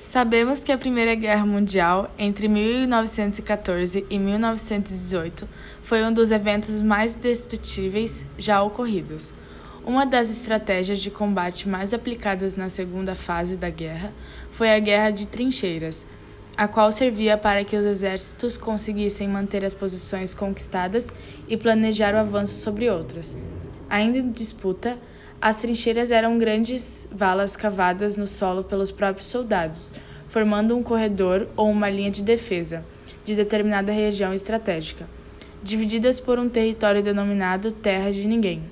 Sabemos que a Primeira Guerra Mundial, entre 1914 e 1918, foi um dos eventos mais destrutíveis já ocorridos. Uma das estratégias de combate mais aplicadas na segunda fase da guerra foi a Guerra de Trincheiras, a qual servia para que os exércitos conseguissem manter as posições conquistadas e planejar o avanço sobre outras. Ainda em disputa, as trincheiras eram grandes valas cavadas no solo pelos próprios soldados, formando um corredor ou uma linha de defesa de determinada região estratégica, divididas por um território denominado Terra de Ninguém.